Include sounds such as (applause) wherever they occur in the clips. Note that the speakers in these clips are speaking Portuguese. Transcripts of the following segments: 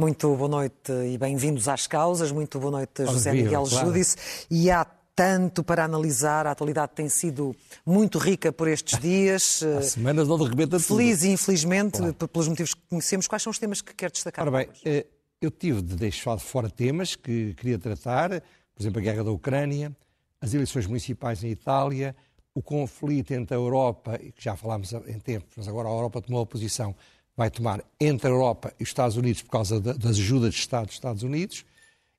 Muito boa noite e bem-vindos às causas. Muito boa noite, José Miguel claro. Júdice. E há tanto para analisar. A atualidade tem sido muito rica por estes (laughs) dias. Há semanas onde rebenta Feliz tudo. e infelizmente, claro. pelos motivos que conhecemos. Quais são os temas que quer destacar? Ora bem, eu tive de deixar de fora temas que queria tratar, por exemplo, a guerra da Ucrânia, as eleições municipais em Itália, o conflito entre a Europa, que já falámos em tempos, mas agora a Europa tomou a posição vai tomar entre a Europa e os Estados Unidos por causa das ajudas de Estado dos Estados Unidos.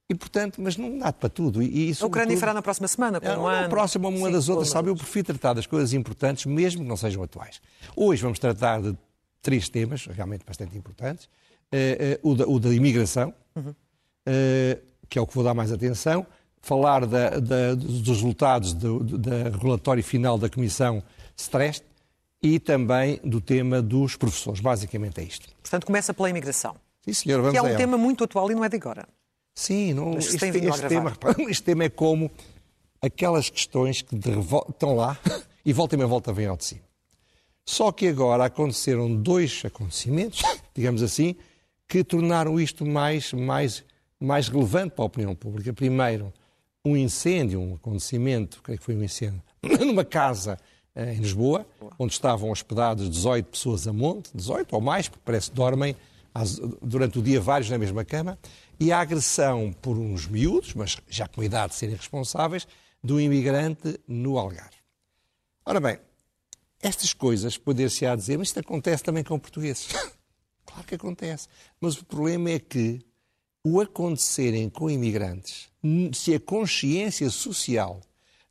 E, portanto, mas não dá para tudo. E, e, a Ucrânia fará na próxima semana, para um ano. Próxima, uma Sim, das outras, sabe? Eu prefiro tratar das coisas importantes, mesmo que não sejam atuais. Hoje vamos tratar de três temas, realmente bastante importantes. Uh, uh, o, da, o, da, imigração, uhum. uh, que é o que vou dar mais atenção. Falar da, da, dos resultados do, do relatório final da Comissão Stress e também do tema dos professores. Basicamente é isto. Portanto, começa pela imigração. Sim, senhor, vamos Que é um tema muito atual e não é de agora. Sim, não, este, este, este tema, este tema é como aquelas questões que estão lá (laughs) e volta e meia volta vem ao de cima. Só que agora aconteceram dois acontecimentos, (laughs) digamos assim, que tornaram isto mais, mais, mais relevante para a opinião pública. Primeiro, um incêndio, um acontecimento, creio que foi um incêndio, (coughs) numa casa eh, em Lisboa, onde estavam hospedadas 18 pessoas a monte, 18 ou mais, porque parece que dormem durante o dia vários na mesma cama, e a agressão por uns miúdos, mas já com a idade de serem responsáveis, do imigrante no Algarve. Ora bem, estas coisas poder-se-á dizer, mas isto acontece também com portugueses. (laughs) claro que acontece. Mas o problema é que o acontecerem com imigrantes, se a consciência social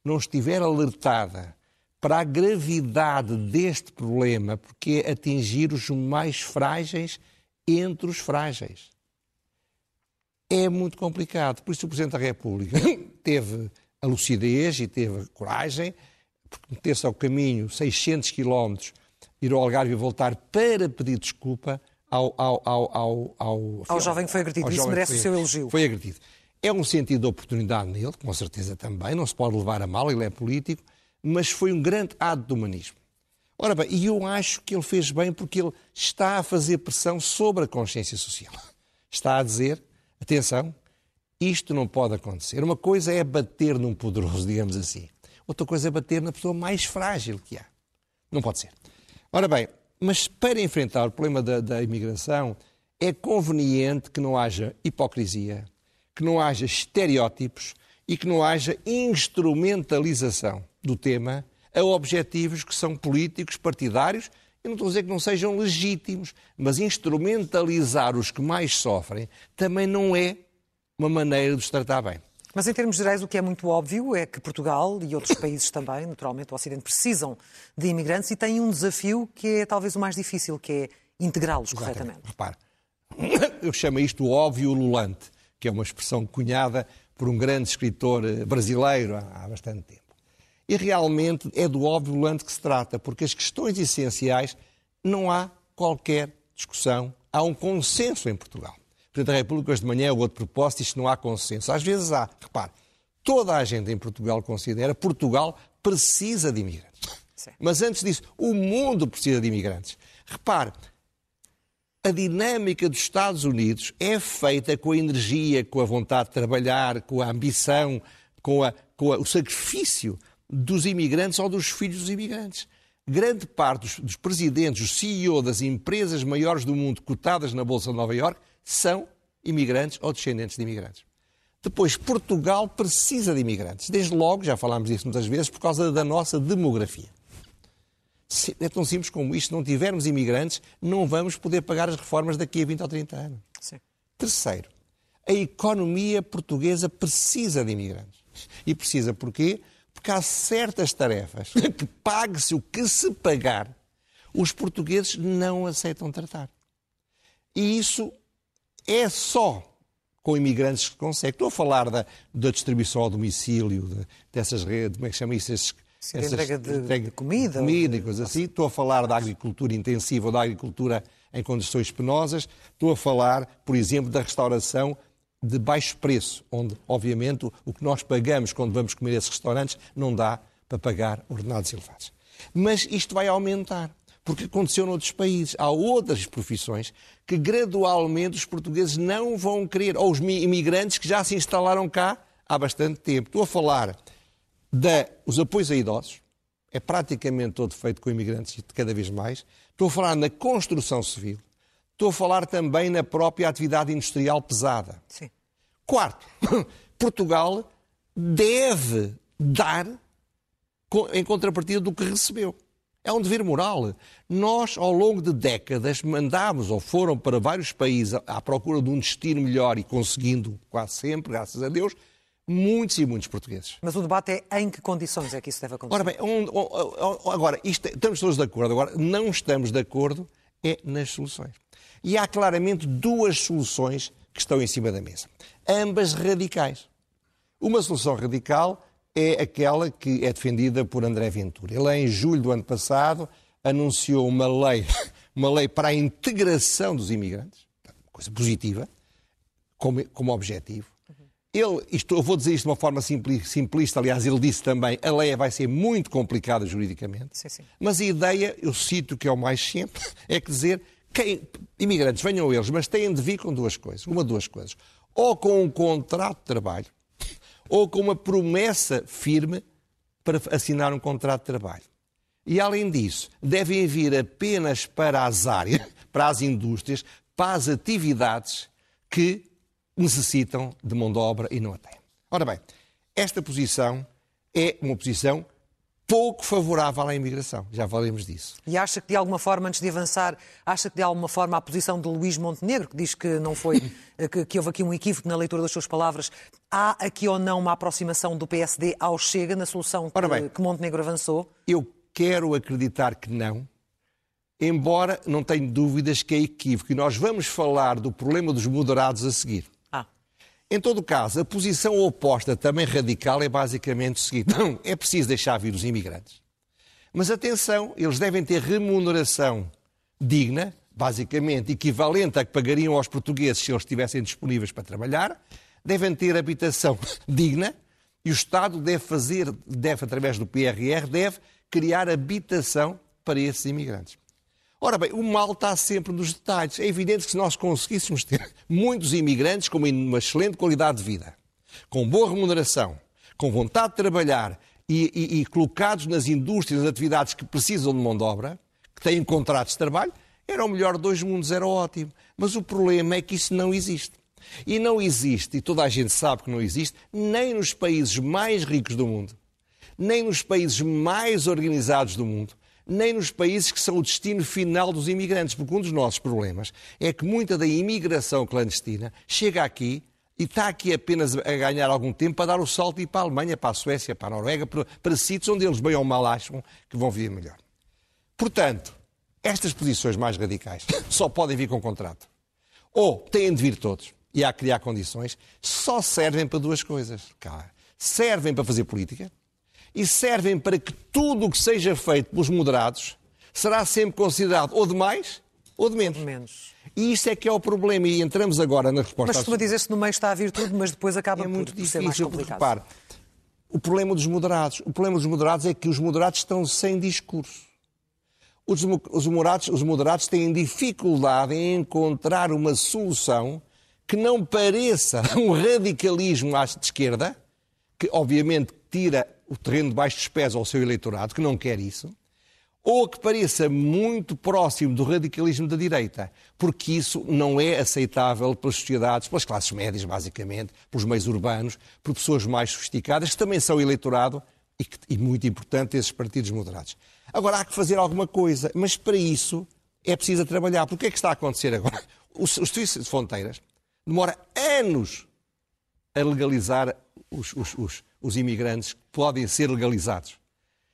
não estiver alertada para a gravidade deste problema, porque é atingir os mais frágeis entre os frágeis. É muito complicado. Por isso, o Presidente da República (coughs) teve a lucidez e teve a coragem, porque meter-se ao caminho 600 quilómetros, ir ao Algarve e voltar para pedir desculpa ao, ao, ao, ao, ao, ao jovem que foi agredido. Isso merece o seu elogio. Foi agredido. É um sentido de oportunidade nele, com certeza também, não se pode levar a mal, ele é político, mas foi um grande ato de humanismo. Ora bem, e eu acho que ele fez bem porque ele está a fazer pressão sobre a consciência social. Está a dizer, atenção, isto não pode acontecer. Uma coisa é bater num poderoso, digamos assim. Outra coisa é bater na pessoa mais frágil que há. Não pode ser. Ora bem, mas para enfrentar o problema da, da imigração, é conveniente que não haja hipocrisia, que não haja estereótipos e que não haja instrumentalização do tema a objetivos que são políticos, partidários. Eu não estou a dizer que não sejam legítimos, mas instrumentalizar os que mais sofrem também não é uma maneira de os tratar bem. Mas em termos gerais, o que é muito óbvio é que Portugal e outros países também, naturalmente o Ocidente, precisam de imigrantes e têm um desafio que é talvez o mais difícil, que é integrá-los corretamente. Repare, (coughs) eu chamo isto o óbvio lulante, que é uma expressão cunhada por um grande escritor eh, brasileiro há bastante tempo. E realmente é do óbvio lante que se trata, porque as questões essenciais não há qualquer discussão, há um consenso em Portugal. Presidente da República hoje de manhã, o outro propósito, isto não há consenso. Às vezes há. Repare, toda a gente em Portugal considera que Portugal precisa de imigrantes. Sim. Mas antes disso, o mundo precisa de imigrantes. Repare, a dinâmica dos Estados Unidos é feita com a energia, com a vontade de trabalhar, com a ambição, com, a, com a, o sacrifício dos imigrantes ou dos filhos dos imigrantes. Grande parte dos, dos presidentes, os CEO das empresas maiores do mundo cotadas na Bolsa de Nova Iorque são imigrantes ou descendentes de imigrantes. Depois, Portugal precisa de imigrantes. Desde logo, já falámos disso muitas vezes, por causa da nossa demografia. É tão simples como isto. Se não tivermos imigrantes, não vamos poder pagar as reformas daqui a 20 ou 30 anos. Sim. Terceiro, a economia portuguesa precisa de imigrantes. E precisa porquê? Porque há certas tarefas (laughs) que pague-se o que se pagar, os portugueses não aceitam tratar. E isso é só com imigrantes que consegue. Estou a falar da, da distribuição ao domicílio, de, dessas redes, como é que chama isso? Esses, essas, entrega de, entrega de comida. comida e coisas assim. Estou a falar da agricultura intensiva ou da agricultura em condições penosas. Estou a falar, por exemplo, da restauração de baixo preço, onde, obviamente, o que nós pagamos quando vamos comer esses restaurantes não dá para pagar ordenados elevados. Mas isto vai aumentar, porque aconteceu noutros países. Há outras profissões que gradualmente os portugueses não vão querer, ou os imigrantes que já se instalaram cá há bastante tempo. Estou a falar dos apoios a idosos, é praticamente todo feito com imigrantes e cada vez mais. Estou a falar na construção civil. Estou a falar também na própria atividade industrial pesada. Sim. Quarto, (coughs) Portugal deve dar em contrapartida do que recebeu. É um dever moral. Nós, ao longo de décadas, mandámos ou foram para vários países à procura de um destino melhor e conseguindo quase sempre, graças a Deus, muitos e muitos portugueses. Mas o debate é em que condições é que isso deve acontecer? Ora bem, um, um, agora, isto, estamos todos de acordo. Agora, não estamos de acordo é nas soluções. E há claramente duas soluções que estão em cima da mesa, ambas radicais. Uma solução radical é aquela que é defendida por André Ventura. Ele, em julho do ano passado, anunciou uma lei, (laughs) uma lei para a integração dos imigrantes, coisa positiva, como, como objetivo. Ele, isto, eu vou dizer isto de uma forma simplista, aliás, ele disse também, a lei vai ser muito complicada juridicamente, sim, sim. mas a ideia, eu cito que é o mais simples, (laughs) é que dizer quem, imigrantes, venham eles, mas têm de vir com duas coisas. Uma, duas coisas. Ou com um contrato de trabalho, ou com uma promessa firme para assinar um contrato de trabalho. E, além disso, devem vir apenas para as áreas, (laughs) para as indústrias, para as atividades que necessitam de mão de obra e não a têm. Ora bem, esta posição é uma posição pouco favorável à imigração. Já falamos disso. E acha que, de alguma forma, antes de avançar, acha que, de alguma forma, a posição de Luís Montenegro, que diz que não foi, (laughs) que, que, houve aqui um equívoco na leitura das suas palavras, há aqui ou não uma aproximação do PSD ao Chega na solução que, bem, que Montenegro avançou? Eu quero acreditar que não, embora não tenho dúvidas que é equívoco. E nós vamos falar do problema dos moderados a seguir. Em todo caso, a posição oposta, também radical, é basicamente o seguinte: não, é preciso deixar vir os imigrantes. Mas atenção, eles devem ter remuneração digna, basicamente equivalente a que pagariam aos portugueses se eles estivessem disponíveis para trabalhar, devem ter habitação (laughs) digna e o Estado deve fazer, deve, através do PRR, deve criar habitação para esses imigrantes. Ora bem, o mal está sempre nos detalhes. É evidente que se nós conseguíssemos ter muitos imigrantes com uma excelente qualidade de vida, com boa remuneração, com vontade de trabalhar e, e, e colocados nas indústrias, nas atividades que precisam de mão de obra, que têm contratos de trabalho, era o melhor de dois mundos, era ótimo. Mas o problema é que isso não existe. E não existe, e toda a gente sabe que não existe, nem nos países mais ricos do mundo, nem nos países mais organizados do mundo, nem nos países que são o destino final dos imigrantes, porque um dos nossos problemas é que muita da imigração clandestina chega aqui e está aqui apenas a ganhar algum tempo para dar o salto e para a Alemanha, para a Suécia, para a Noruega, para, para sítios onde eles bem ou mal acham que vão viver melhor. Portanto, estas posições mais radicais (coughs) só podem vir com contrato. Ou têm de vir todos, e há que criar condições, só servem para duas coisas. Servem para fazer política, e servem para que tudo o que seja feito pelos moderados será sempre considerado ou de mais ou de menos. menos. E isso é que é o problema, e entramos agora na resposta. Mas costuma dizer-se no meio está a vir tudo, mas depois acaba é por, muito difícil, ser mais complicado. Repare, o problema dos moderados. O problema dos moderados é que os moderados estão sem discurso. Os, os, moderados, os moderados têm dificuldade em encontrar uma solução que não pareça (laughs) um radicalismo à esquerda, que obviamente tira o terreno debaixo dos pés ao seu eleitorado, que não quer isso, ou que pareça muito próximo do radicalismo da direita, porque isso não é aceitável pelas sociedades, pelas classes médias, basicamente, pelos meios urbanos, por pessoas mais sofisticadas, que também são eleitorado e, que, e muito importante, esses partidos moderados. Agora, há que fazer alguma coisa, mas para isso é preciso trabalhar. Porque é que está a acontecer agora? Os, os de fronteiras demora anos a legalizar os, os, os, os imigrantes que podem ser legalizados.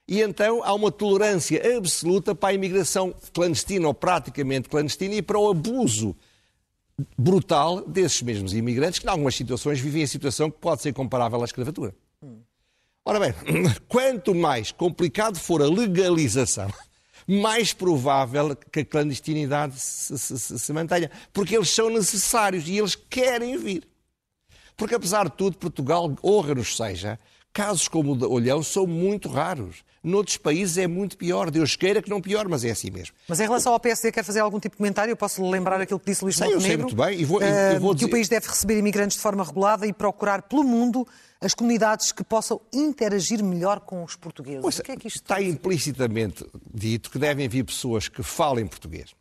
E então há uma tolerância absoluta para a imigração clandestina ou praticamente clandestina e para o abuso brutal desses mesmos imigrantes que, em algumas situações, vivem a situação que pode ser comparável à escravatura. Ora bem, (clears throat) quanto mais complicado for a legalização, (laughs) mais provável que a clandestinidade se, se, se mantenha, porque eles são necessários e eles querem vir. Porque, apesar de tudo, Portugal, honra-nos seja, casos como o de Olhão são muito raros. Noutros países é muito pior. Deus queira que não pior, mas é assim mesmo. Mas em relação ao PSD, quer fazer algum tipo de comentário? Eu posso lembrar aquilo que disse Luís Montenegro? Sei, eu sei muito bem. E vou, uh, vou dizer... Que o país deve receber imigrantes de forma regulada e procurar pelo mundo as comunidades que possam interagir melhor com os portugueses. Pois, o que é que isto está implicitamente dito que devem vir pessoas que falem português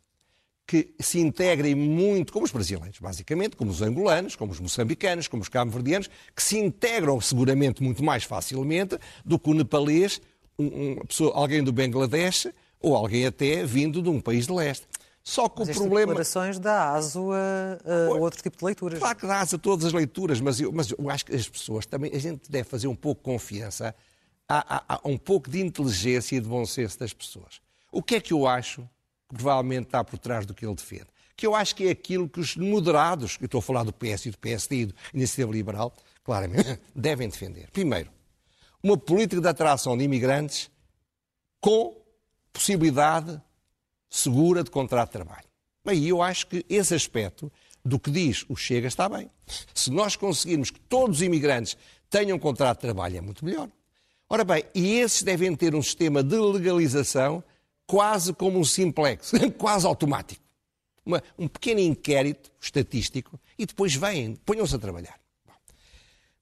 que se integrem muito, como os brasileiros, basicamente, como os angolanos, como os moçambicanos, como os cabo-verdianos, que se integram seguramente muito mais facilmente do que o nepalês, um, pessoa, alguém do Bangladesh ou alguém até vindo de um país de leste. Só que mas o problema. declarações dá aso a, a outro tipo de leituras. Claro que dá aso a todas as leituras, mas eu, mas eu acho que as pessoas também. A gente deve fazer um pouco de confiança, há, há, há um pouco de inteligência e de bom senso das pessoas. O que é que eu acho que provavelmente está por trás do que ele defende. Que eu acho que é aquilo que os moderados, eu estou a falar do PS e do PSD e do Iniciativa Liberal, claramente, (laughs) devem defender. Primeiro, uma política de atração de imigrantes com possibilidade segura de contrato de trabalho. Bem, eu acho que esse aspecto do que diz o Chega está bem. Se nós conseguirmos que todos os imigrantes tenham contrato de trabalho, é muito melhor. Ora bem, e esses devem ter um sistema de legalização quase como um simplex, (laughs) quase automático. Uma, um pequeno inquérito estatístico e depois vêm, ponham-se a trabalhar.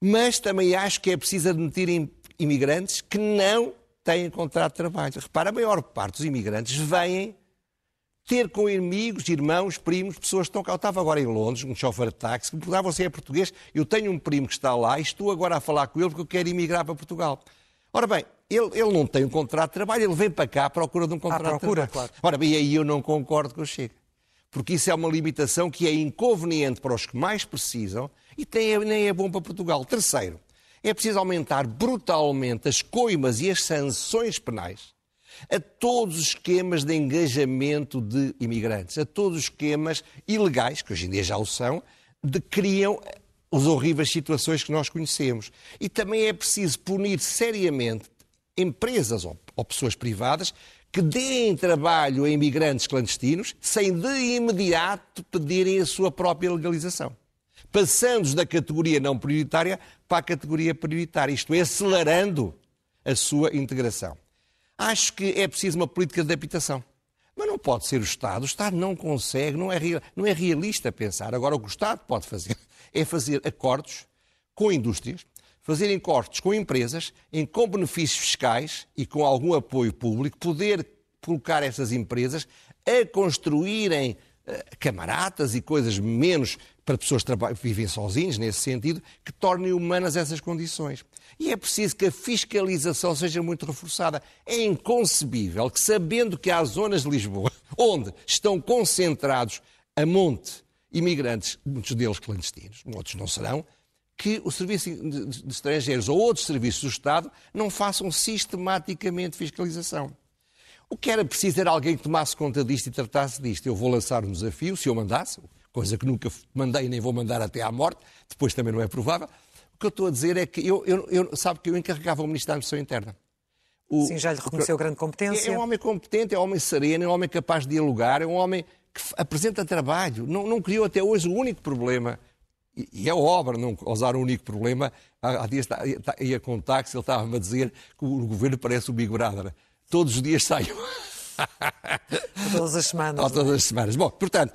Mas também acho que é preciso admitir imigrantes que não têm contrato de trabalho. Repara, a maior parte dos imigrantes vêm ter com amigos, irmãos, primos, pessoas que estão cá. Eu estava agora em Londres, um chofer de táxi, que me perguntava você é português, eu tenho um primo que está lá e estou agora a falar com ele porque eu quero emigrar para Portugal. Ora bem, ele, ele não tem um contrato de trabalho, ele vem para cá à procura de um contrato à procura, de trabalho. Claro. Ora e aí eu não concordo com o Chega. Porque isso é uma limitação que é inconveniente para os que mais precisam e nem é bom para Portugal. Terceiro, é preciso aumentar brutalmente as coimas e as sanções penais a todos os esquemas de engajamento de imigrantes, a todos os esquemas ilegais, que hoje em dia já o são, de que criam as horríveis situações que nós conhecemos. E também é preciso punir seriamente empresas ou, ou pessoas privadas que deem trabalho a imigrantes clandestinos sem de imediato pedirem a sua própria legalização. Passando da categoria não prioritária para a categoria prioritária, isto é, acelerando a sua integração. Acho que é preciso uma política de habitação. Mas não pode ser o Estado. O Estado não consegue, não é, não é realista pensar. Agora, o que o Estado pode fazer é fazer acordos com indústrias, fazer acordos com empresas, em, com benefícios fiscais e com algum apoio público, poder colocar essas empresas a construírem uh, camaratas e coisas menos para pessoas que vivem sozinhos, nesse sentido, que tornem humanas essas condições. E é preciso que a fiscalização seja muito reforçada. É inconcebível que, sabendo que há zonas de Lisboa (laughs) onde estão concentrados a monte imigrantes, muitos deles clandestinos, outros não serão, que o Serviço de Estrangeiros ou outros serviços do Estado não façam sistematicamente fiscalização. O que era preciso era alguém que tomasse conta disto e tratasse disto. Eu vou lançar um desafio, se eu mandasse, coisa que nunca mandei nem vou mandar até à morte, depois também não é provável. O que eu estou a dizer é que eu, eu, eu sabe que eu encarregava o Ministério da Administração Interna. O, Sim, já lhe reconheceu grande competência. É, é um homem competente, é um homem sereno, é um homem capaz de dialogar, é um homem que apresenta trabalho. Não, não criou até hoje o único problema, e, é obra não usar o único problema. Há, há dias ia com o táxi, ele estava-me a dizer que o governo parece o Big Brother. Todos os dias saio. (laughs) todas as semanas. todas é? as semanas. Bom, portanto,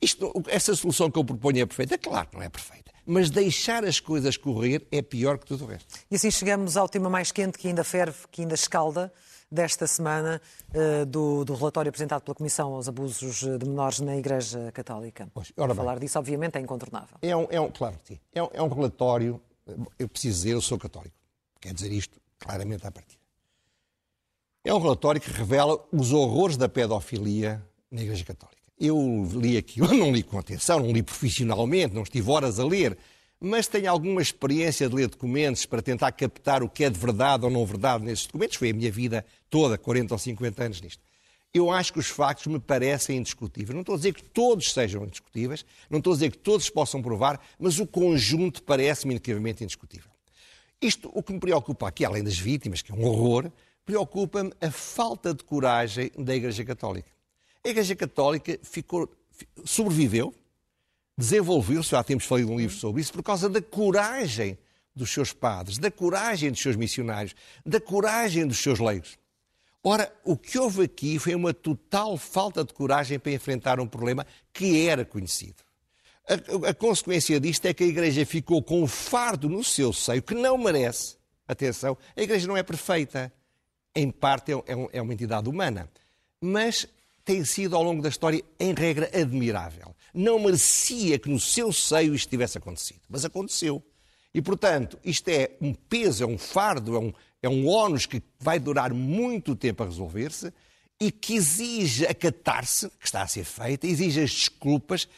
isto, essa solução que eu proponho é perfeita? Claro que não é perfeita. Mas deixar as coisas correr é pior que tudo o resto. E assim chegamos ao tema mais quente que ainda ferve, que ainda escalda, desta semana uh, do, do, relatório apresentado pela Comissão aos Abusos de Menores na Igreja Católica. Pois, Falar disso, obviamente, é incontornável. É um, é um claro. É um, é um relatório. Eu preciso dizer, eu sou católico. Quer dizer isto claramente à partida. É um relatório que revela os horrores da pedofilia na Igreja Católica. Eu li aquilo, (laughs) não li com atenção, não li profissionalmente, não estive horas a ler, mas tenho alguma experiência de ler documentos para tentar captar o que é de verdade ou não verdade nesses documentos. Foi a minha vida toda, 40 ou 50 anos nisto. Eu acho que os factos me parecem indiscutíveis. Não estou a dizer que todos sejam indiscutíveis, não estou a dizer que todos possam provar, mas o conjunto parece-me incrivelmente indiscutível. Isto, o que me preocupa aqui, além das vítimas, que é um horror, preocupa-me a falta de coragem da Igreja Católica. A Igreja Católica ficou, sobreviveu desenvolveu-se, já temos falado um livro sobre isso, por causa da coragem dos seus padres, da coragem dos seus missionários, da coragem dos seus leigos. Ora, o que houve aqui foi uma total falta de coragem para enfrentar um problema que era conhecido. A, a, consequência disto é que a Igreja ficou com um fardo no seu seio que não merece. Atenção, a Igreja não é perfeita. Em parte é, é, é uma entidade humana. Mas tem sido, ao longo da história, em regra, admirável. Não merecia que no seu seio isto tivesse acontecido. Mas aconteceu. E, portanto, isto é um peso, é um fardo, é um, é um ónus que vai durar muito tempo a resolver-se e que exige a catar-se, que está a ser feita, exige as desculpas,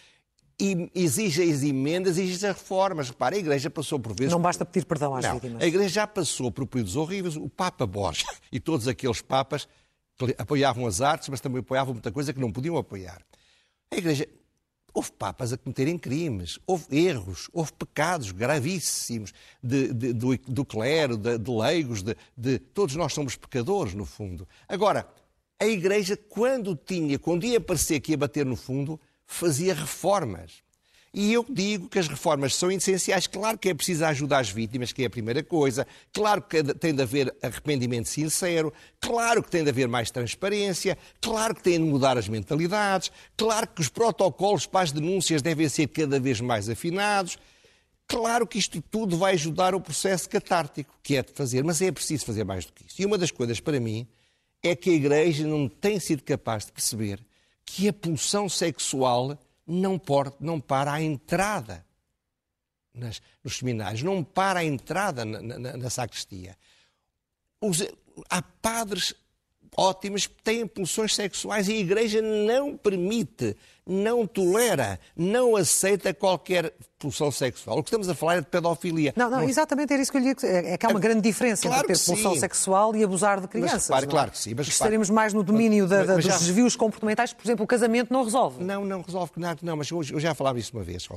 exige as emendas, exige as reformas. Repara, a Igreja passou por vezes... Não basta pedir perdão às Não, vítimas. A Igreja já passou por períodos horríveis. O Papa Borges (laughs) e todos aqueles papas que apoiavam as artes, mas também apoiavam muita coisa que não podiam apoiar. A Igreja Houve papas a cometerem crimes, houve erros, houve pecados gravíssimos de, de, do, do, clero, de, de leigos, de, todos nós somos pecadores, no fundo. Agora, a Igreja, quando tinha, quando ia parecer que ia bater no fundo, fazia reformas. E eu digo que as reformas são essenciais. Claro que é preciso ajudar as vítimas, que é a primeira coisa. Claro que tem de haver arrependimento sincero. Claro que tem de haver mais transparência. Claro que tem de mudar as mentalidades. Claro que os protocolos para as denúncias devem ser cada vez mais afinados. Claro que isto tudo vai ajudar o processo catártico, que é de fazer, mas é preciso fazer mais do que isso. E uma das coisas para mim é que a Igreja não tem sido capaz de perceber que a pulsão sexual não, por, não para a entrada nas, nos seminários, não para a entrada na, na, na sacristia. Os, há padres ótimos que têm pulsões sexuais e a Igreja não permite, não tolera, não aceita qualquer pulsão sexual. O que estamos a falar é de pedofilia. Não, não, exatamente era isso que eu lhe. É que há uma é, grande diferença claro entre ter pulsão sim. sexual e abusar de crianças. Mas, é? claro que sim. Mas, Estaremos mais no domínio da, da, mas, mas dos desvios comportamentais, por exemplo, o casamento não resolve. Não, não resolve nada, não, mas eu, eu já falava isso uma vez,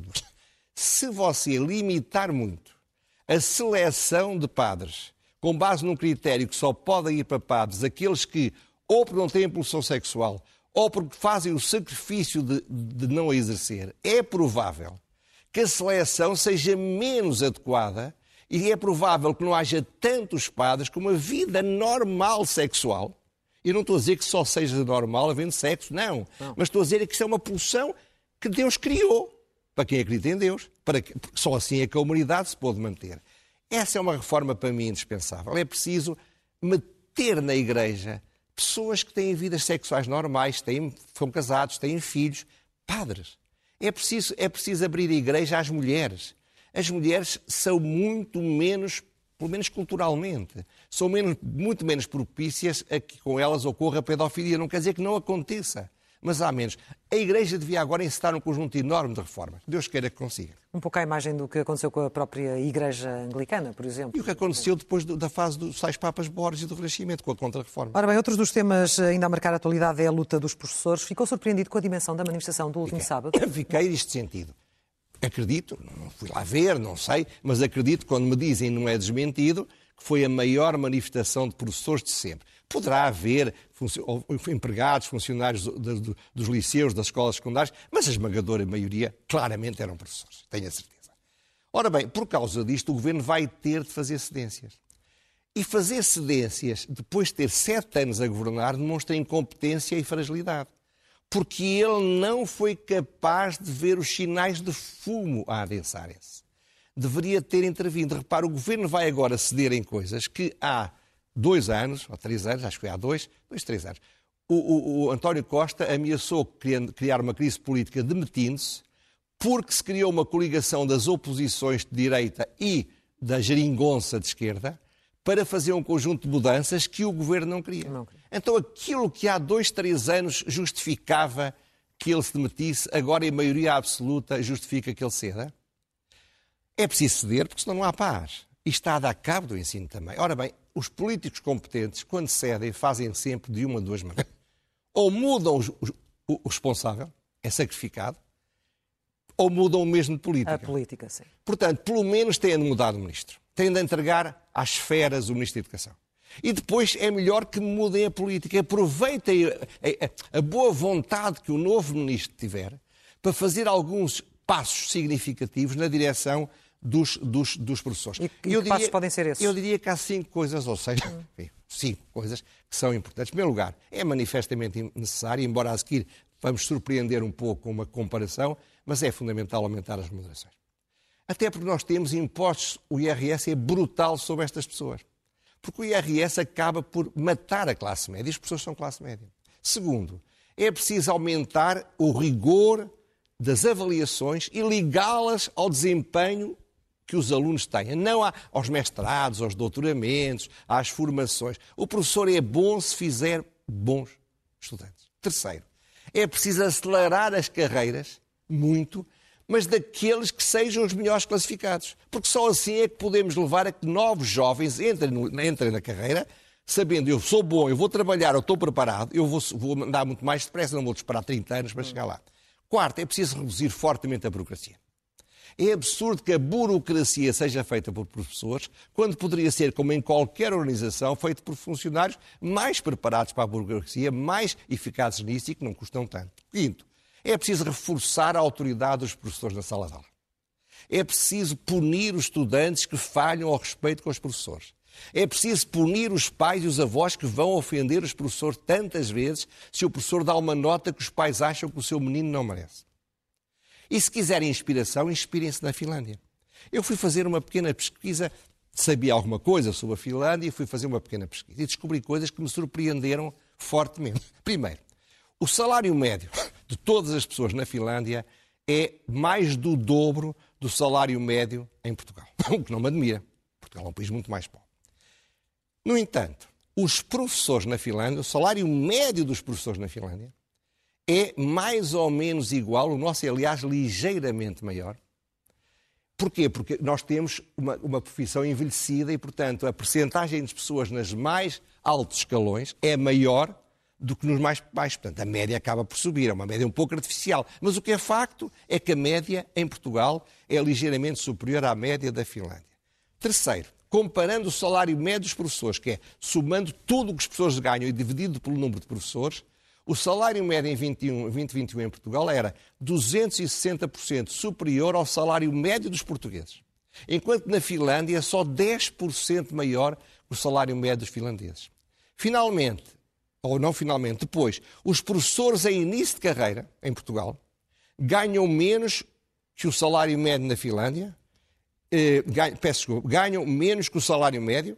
Se você limitar muito a seleção de padres com base num critério que só podem ir para padres aqueles que ou porque não têm impulsão sexual ou porque fazem o sacrifício de, de não a exercer, é provável que a seleção seja menos adequada e é provável que não haja tantos padres com uma vida normal sexual. Eu não estou a dizer que só seja normal havendo sexo, não. não. Mas estou a dizer que isso é uma pulsão que Deus criou para quem acredita em Deus. Para que, só assim é que a humanidade se pode manter. Essa é uma reforma para mim indispensável. É preciso meter na igreja pessoas que têm vidas sexuais normais, têm, são casados, têm filhos, padres. É preciso, é preciso abrir a igreja às mulheres. As mulheres são muito menos, pelo menos culturalmente, são menos, muito menos propícias a que com elas ocorra a pedofilia. Não quer dizer que não aconteça mas há menos. A Igreja devia agora encetar um conjunto enorme de reformas. Deus queira que consiga. Um pouco à imagem do que aconteceu com a própria Igreja Anglicana, por exemplo. E o que aconteceu depois da fase dos sais Papas Borges e do Renascimento, com a Contra-Reforma. Ora bem, outro dos temas ainda a marcar a atualidade é a luta dos professores. Ficou surpreendido com a dimensão da manifestação do último Fiquei. sábado? (coughs) Fiquei neste sentido. Acredito, não fui lá ver, não sei, mas acredito, quando me dizem não é desmentido, que foi a maior manifestação de professores de sempre. Poderá haver empregados, funcionários dos liceus, das escolas secundárias, mas a esmagadora maioria claramente eram professores, tenho a certeza. Ora bem, por causa disto, o governo vai ter de fazer cedências. E fazer cedências, depois de ter sete anos a governar, demonstra incompetência e fragilidade. Porque ele não foi capaz de ver os sinais de fumo a adensarem-se. Deveria ter intervindo. Repara, o governo vai agora ceder em coisas que há dois anos, ou três anos, acho que foi há dois, dois, três anos, o, o, o António Costa ameaçou criar uma crise política demitindo-se porque se criou uma coligação das oposições de direita e da geringonça de esquerda para fazer um conjunto de mudanças que o governo não queria. Não. Então aquilo que há dois, três anos justificava que ele se demitisse, agora em maioria absoluta justifica que ele ceda. É preciso ceder, porque senão não há paz. E está a dar cabo do ensino também. Ora bem, os políticos competentes, quando cedem, fazem sempre de uma ou duas maneiras. Ou mudam o, responsável, é sacrificado, ou mudam o mesmo de política. A política, sim. Portanto, pelo menos têm de mudar o ministro. Têm de entregar às esferas o ministro da Educação. E depois é melhor que mudem a política. Aproveitem a, a, a boa vontade que o novo ministro tiver para fazer alguns passos significativos na direção dos, dos, dos professores. E, e que diria, passos podem ser esses? Eu diria que há cinco coisas, ou seja, enfim, cinco coisas que são importantes. Em primeiro lugar, é manifestamente necessário, embora a seguir vamos surpreender um pouco com uma comparação, mas é fundamental aumentar as remunerações. Até porque nós temos impostos, o IRS é brutal sobre estas pessoas. Porque o IRS acaba por matar a classe média. As pessoas são classe média. Segundo, é preciso aumentar o rigor das avaliações e ligá-las ao desempenho que os alunos têm, não aos mestrados, aos doutoramentos, às formações. O professor é bom se fizer bons estudantes. Terceiro, é preciso acelerar as carreiras muito, mas daqueles que sejam os melhores classificados. Porque só assim é que podemos levar a que novos jovens entrem, no, entrem na carreira sabendo eu sou bom, eu vou trabalhar, eu estou preparado, eu vou, vou andar muito mais depressa, não vou esperar 30 anos para chegar lá. Quarto, é preciso reduzir fortemente a burocracia. É absurdo que a burocracia seja feita por professores, quando poderia ser, como em qualquer organização, feita por funcionários mais preparados para a burocracia, mais eficazes nisso e que não custam tanto. Quinto, é preciso reforçar a autoridade dos professores na sala de aula. É preciso punir os estudantes que falham ao respeito com os professores. É preciso punir os pais e os avós que vão ofender os professores tantas vezes se o professor dá uma nota que os pais acham que o seu menino não merece. E se quiserem inspiração, inspirem-se na Finlândia. Eu fui fazer uma pequena pesquisa, sabia alguma coisa sobre a Finlândia e fui fazer uma pequena pesquisa e descobri coisas que me surpreenderam fortemente. Primeiro, o salário médio de todas as pessoas na Finlândia é mais do dobro do salário médio em Portugal. (laughs) O que não me admira. Portugal é um país muito mais pobre. No entanto, os professores na Finlândia, o salário médio dos professores na Finlândia, é mais ou menos igual, o nosso é, aliás, ligeiramente maior. Porquê? Porque nós temos uma, uma profissão envelhecida e, portanto, a percentagem de pessoas nas mais altos escalões é maior do que nos mais baixos. Portanto, a média acaba por subir, é uma média um pouco artificial. Mas o que é facto é que a média em Portugal é ligeiramente superior à média da Finlândia. Terceiro, comparando o salário médio dos professores, que é somando tudo o que as pessoas ganham e dividido pelo número de professores, o salário médio em 21, 2021 em Portugal era 260% superior ao salário médio dos portugueses. Enquanto na Finlândia é só 10% maior que o salário médio dos finlandeses. Finalmente, ou não finalmente, depois, os professores em início de carreira, em Portugal, ganham menos que o salário médio na Finlândia, eh, ganham, peço desculpa, ganham menos que o salário médio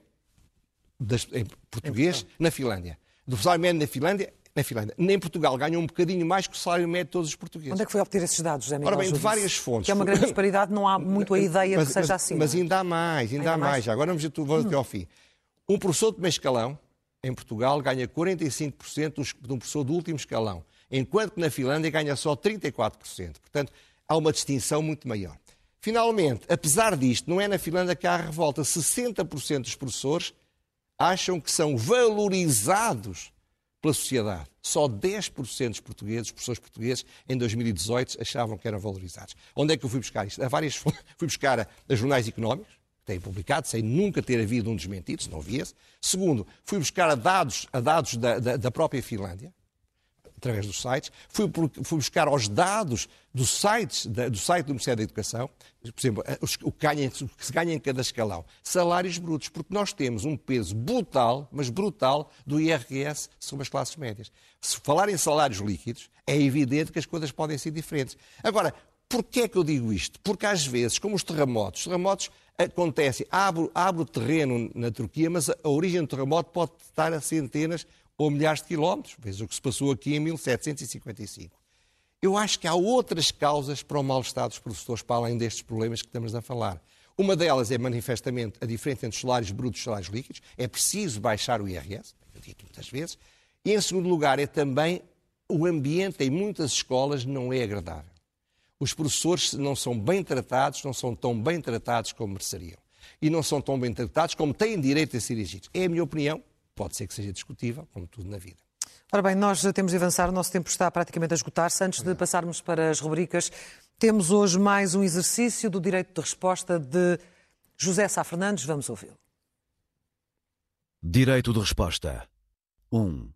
das, em português na Finlândia. Do salário médio na Finlândia na Finlândia. Nem Portugal ganham um bocadinho mais que o salário médio de todos os portugueses. Onde é que foi obter esses dados, José Miguel Ora bem, de várias fontes. Que é uma grande disparidade, não há muito a ideia mas, que seja mas, assim. Mas é? ainda há mais, ainda, ainda há mais. mais. Agora vamos, vou até ao fim. Um professor de meio escalão, em Portugal, ganha 45% de um professor do último escalão, enquanto que na Finlândia ganha só 34%. Portanto, há uma distinção muito maior. Finalmente, apesar disto, não é na Finlândia que há revolta. 60% dos professores acham que são valorizados pela sociedade. Só 10% dos portugueses, professores portugueses, em 2018 achavam que eram valorizados. Onde é que eu fui buscar isto? A várias (laughs) fui buscar a, a jornais económicos, que têm publicado, sem nunca ter havido um desmentido, se não havia-se. Segundo, fui buscar a dados, a dados da, da, da própria Finlândia através dos sites, fui, fui buscar os dados dos sites, do site do Ministério da Educação, por exemplo, eh, o que, ganha, o que se ganha em cada escalão, salários brutos, porque nós temos um peso brutal, mas brutal, do IRS sobre as classes médias. Se falar em salários líquidos, é evidente que as coisas podem ser diferentes. Agora, porquê é que eu digo isto? Porque às vezes, como os terremotos, os terremotos acontecem, abre, abre o terreno na Turquia, mas a origem do terremoto pode estar a centenas ou milhares de quilómetros, vezes o que se passou aqui em 1755. Eu acho que há outras causas para o mal-estar dos professores, para além destes problemas que estamos a falar. Uma delas é manifestamente a diferença entre os salários brutos e os salários líquidos. É preciso baixar o IRS, eu dito muitas vezes. E, em segundo lugar, é também o ambiente em muitas escolas não é agradável. Os professores não são bem tratados, não são tão bem tratados como mereceriam. E não são tão bem tratados como têm direito a ser exigidos. É a minha opinião pode ser que seja discutível, como tudo na vida. Ora bem, nós temos de avançar, o nosso tempo está praticamente a esgotar-se. Antes de passarmos para as rubricas, temos hoje mais um exercício do direito de resposta de José Sá Fernandes. Vamos ouvi-lo. Direito de resposta. 1. Um.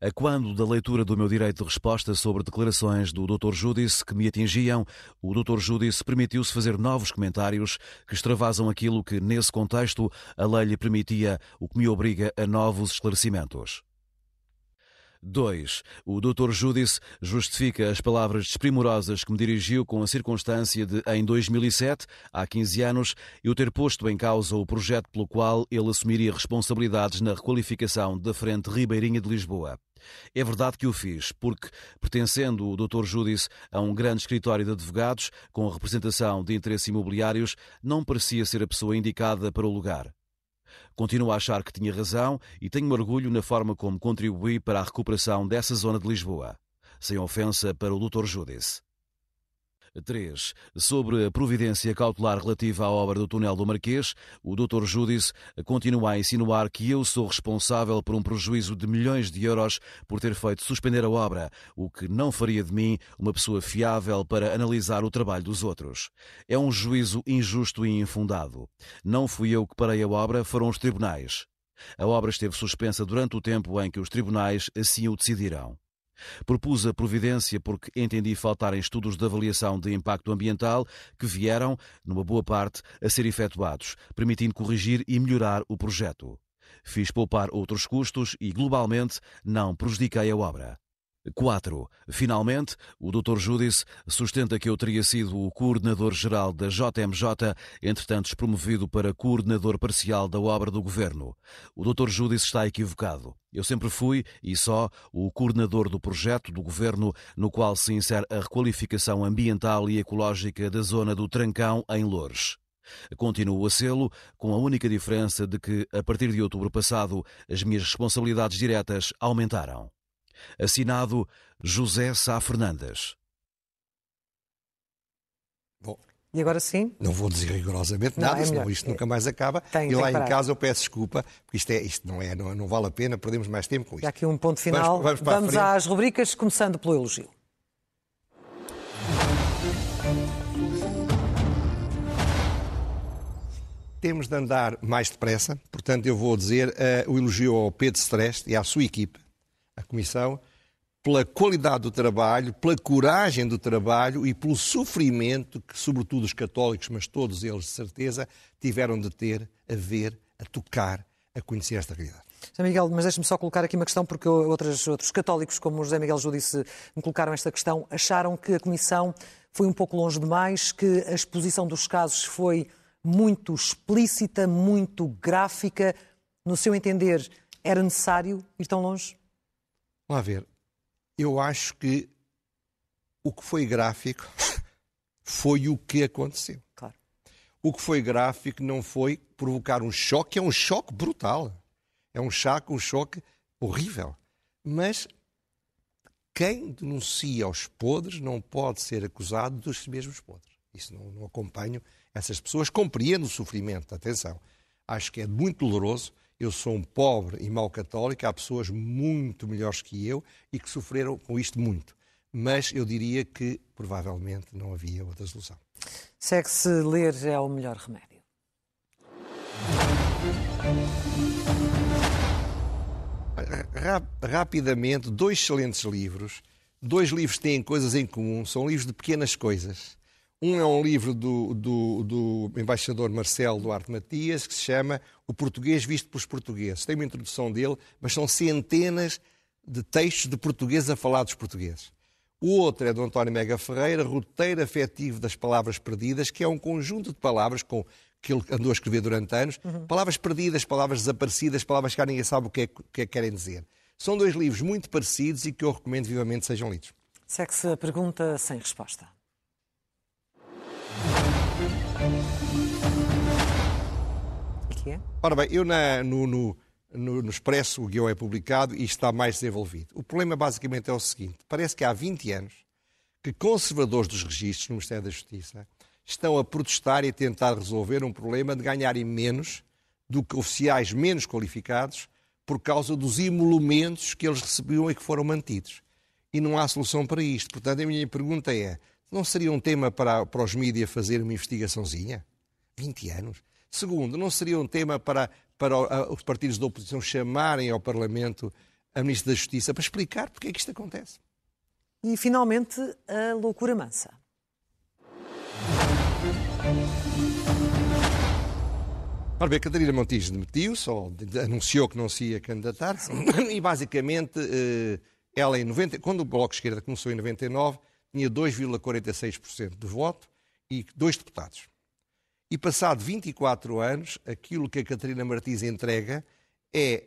A quando da leitura do meu direito de resposta sobre declarações do Dr. Júdice que me atingiam, o Dr. Júdice permitiu-se fazer novos comentários que extravasam aquilo que, nesse contexto, a lei lhe permitia, o que me obriga a novos esclarecimentos. 2. O Dr. Júdice justifica as palavras desprimorosas que me dirigiu com a circunstância de, em 2007, há 15 anos, eu ter posto em causa o projeto pelo qual ele assumiria responsabilidades na requalificação da Frente Ribeirinha de Lisboa. É verdade que o fiz, porque, pertencendo o Dr. Júdice a um grande escritório de advogados com representação de interesses imobiliários, não parecia ser a pessoa indicada para o lugar. Continuo a achar que tinha razão e tenho orgulho na forma como contribuí para a recuperação dessa zona de Lisboa. Sem ofensa para o Dr. Judice. 3. Sobre a providência cautelar relativa à obra do túnel do Marquês, o Dr. Júdice continua a insinuar que eu sou responsável por um prejuízo de milhões de euros por ter feito suspender a obra, o que não faria de mim uma pessoa fiável para analisar o trabalho dos outros. É um juízo injusto e infundado. Não fui eu que parei a obra, foram os tribunais. A obra esteve suspensa durante o tempo em que os tribunais assim o decidiram. Propus a providência porque entendi faltarem estudos de avaliação de impacto ambiental que vieram, numa boa parte, a ser efetuados, permitindo corrigir e melhorar o projeto. Fiz poupar outros custos e, globalmente, não prejudiquei a obra. 4. Finalmente, o Dr. Judice sustenta que eu teria sido o coordenador-geral da JMJ, entretanto promovido para coordenador parcial da obra do governo. O Dr. Judice está equivocado. Eu sempre fui, e só, o coordenador do projeto do governo no qual se insere a requalificação ambiental e ecológica da zona do Trancão, em Loures. Continuo a sê-lo, com a única diferença de que, a partir de outubro passado, as minhas responsabilidades diretas aumentaram. Assinado José Sá Fernandes. Bom. E agora sim? Não vou dizer rigorosamente não, nada, é senão isto nunca mais acaba. Tem, e lá em casa eu peço desculpa, porque isto, é, isto não, é, não, não, vale a pena, perdemos mais tempo com isto. Já aqui um ponto final. Vamos, vamos, vamos às rubricas, começando pelo elogio. Temos de andar mais depressa, portanto eu vou dizer uh, o elogio ao Pedro Streste e à sua equipe, Comissão, pela qualidade do trabalho, pela coragem do trabalho e pelo sofrimento que, sobretudo os católicos, mas todos eles de certeza, tiveram de ter a ver, a tocar, a conhecer esta realidade. José Miguel, mas deixe-me só colocar aqui uma questão, porque outros, outros católicos, como o José Miguel Judice, me colocaram esta questão, acharam que a Comissão foi um pouco longe demais, que a exposição dos casos foi muito explícita, muito gráfica. No seu entender, era necessário ir tão longe? Vamos ver. Eu acho que o que foi gráfico (laughs) foi o que aconteceu. Claro. O que foi gráfico não foi provocar um choque, é um choque brutal. É um choque, um choque horrível. Mas quem denuncia os podres não pode ser acusado dos mesmos podres. Isso não, não acompanho essas pessoas. Compreendo o sofrimento, atenção. Acho que é muito doloroso eu sou um pobre e mau católico, há pessoas muito melhores que eu e que sofreram com isto muito. Mas eu diria que provavelmente não havia outra solução. Segue-se ler é o melhor remédio. Rapidamente, dois excelentes livros. Dois livros têm coisas em comum, são livros de pequenas coisas. Um é um livro do, do, do, embaixador Marcelo Duarte Matias, que se chama O Português Visto pelos Portugueses. Tem uma introdução dele, mas são centenas de textos de portugueses a falar dos portugueses. O outro é do António Mega Ferreira, Roteiro Afetivo das Palavras Perdidas, que é um conjunto de palavras com, que ele andou a escrever durante anos. Uhum. Palavras perdidas, palavras desaparecidas, palavras que ninguém sabe o que, é, o que é que querem dizer. São dois livros muito parecidos e que eu recomendo vivamente sejam lidos. Segue-se a pergunta sem resposta. Ora bem, eu na, no, no, no, no Expresso, o guião é publicado e está mais desenvolvido. O problema basicamente é o seguinte: parece que há 20 anos que conservadores dos registros no Ministério da Justiça estão a protestar e a tentar resolver um problema de ganharem menos do que oficiais menos qualificados por causa dos emolumentos que eles recebiam e que foram mantidos. E não há solução para isto. Portanto, a minha pergunta é: não seria um tema para, para os mídias fazer uma investigaçãozinha? 20 anos. Segundo, não seria um tema para, para os partidos da oposição chamarem ao Parlamento a Ministra da Justiça para explicar porque é que isto acontece. E, finalmente, a loucura mansa. Ora bem, Catarina Montijo demitiu-se, ou anunciou que não se ia candidatar, (coughs) e basicamente eh, ela, em 90, quando o Bloco de Esquerda começou em 99, tinha 2,46% do voto e dois deputados. E passado 24 anos, aquilo que a Catarina Martins entrega é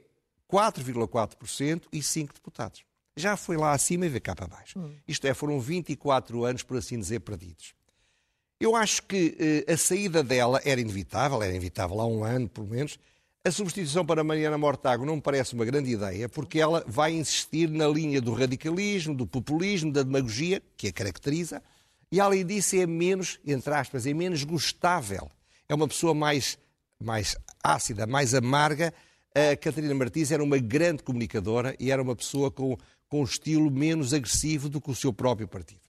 4,4% e 5 deputados. Já foi lá acima e vê cá para baixo. Hum. Isto é, foram 24 anos, por assim dizer, perdidos. Eu acho que eh, a saída dela era inevitável, era inevitável há um ano, pelo menos. A substituição para Mariana Mortágua não me parece uma grande ideia, porque ela vai insistir na linha do radicalismo, do populismo, da demagogia, que a caracteriza, e além disso é menos, entre aspas, é menos gostável. É uma pessoa mais, mais ácida, mais amarga. A Catarina Martins era uma grande comunicadora e era uma pessoa com, com um estilo menos agressivo do que o seu próprio partido.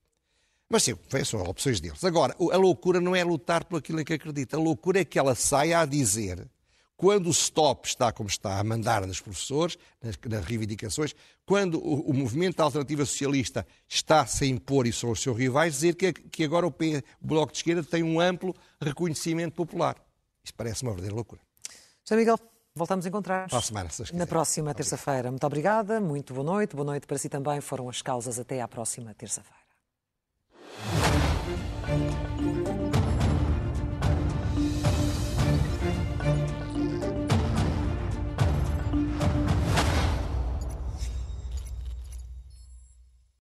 Mas sim, são opções deles. Agora, a loucura não é lutar por aquilo em que acredita. A loucura é que ela saia a dizer quando o STOP está como está a mandar nos professores, nas, nas reivindicações, quando o, o, movimento da alternativa socialista está -se impor e são os seus rivais, dizer que, que agora o, P, o Bloco de Esquerda tem um amplo reconhecimento popular. Isso parece uma verdadeira loucura. Sr. Miguel, voltamos a encontrar-nos. Para a semana, se Na próxima terça-feira. Muito obrigada, muito boa noite. Boa noite para si também. Foram as causas. Até à próxima terça-feira.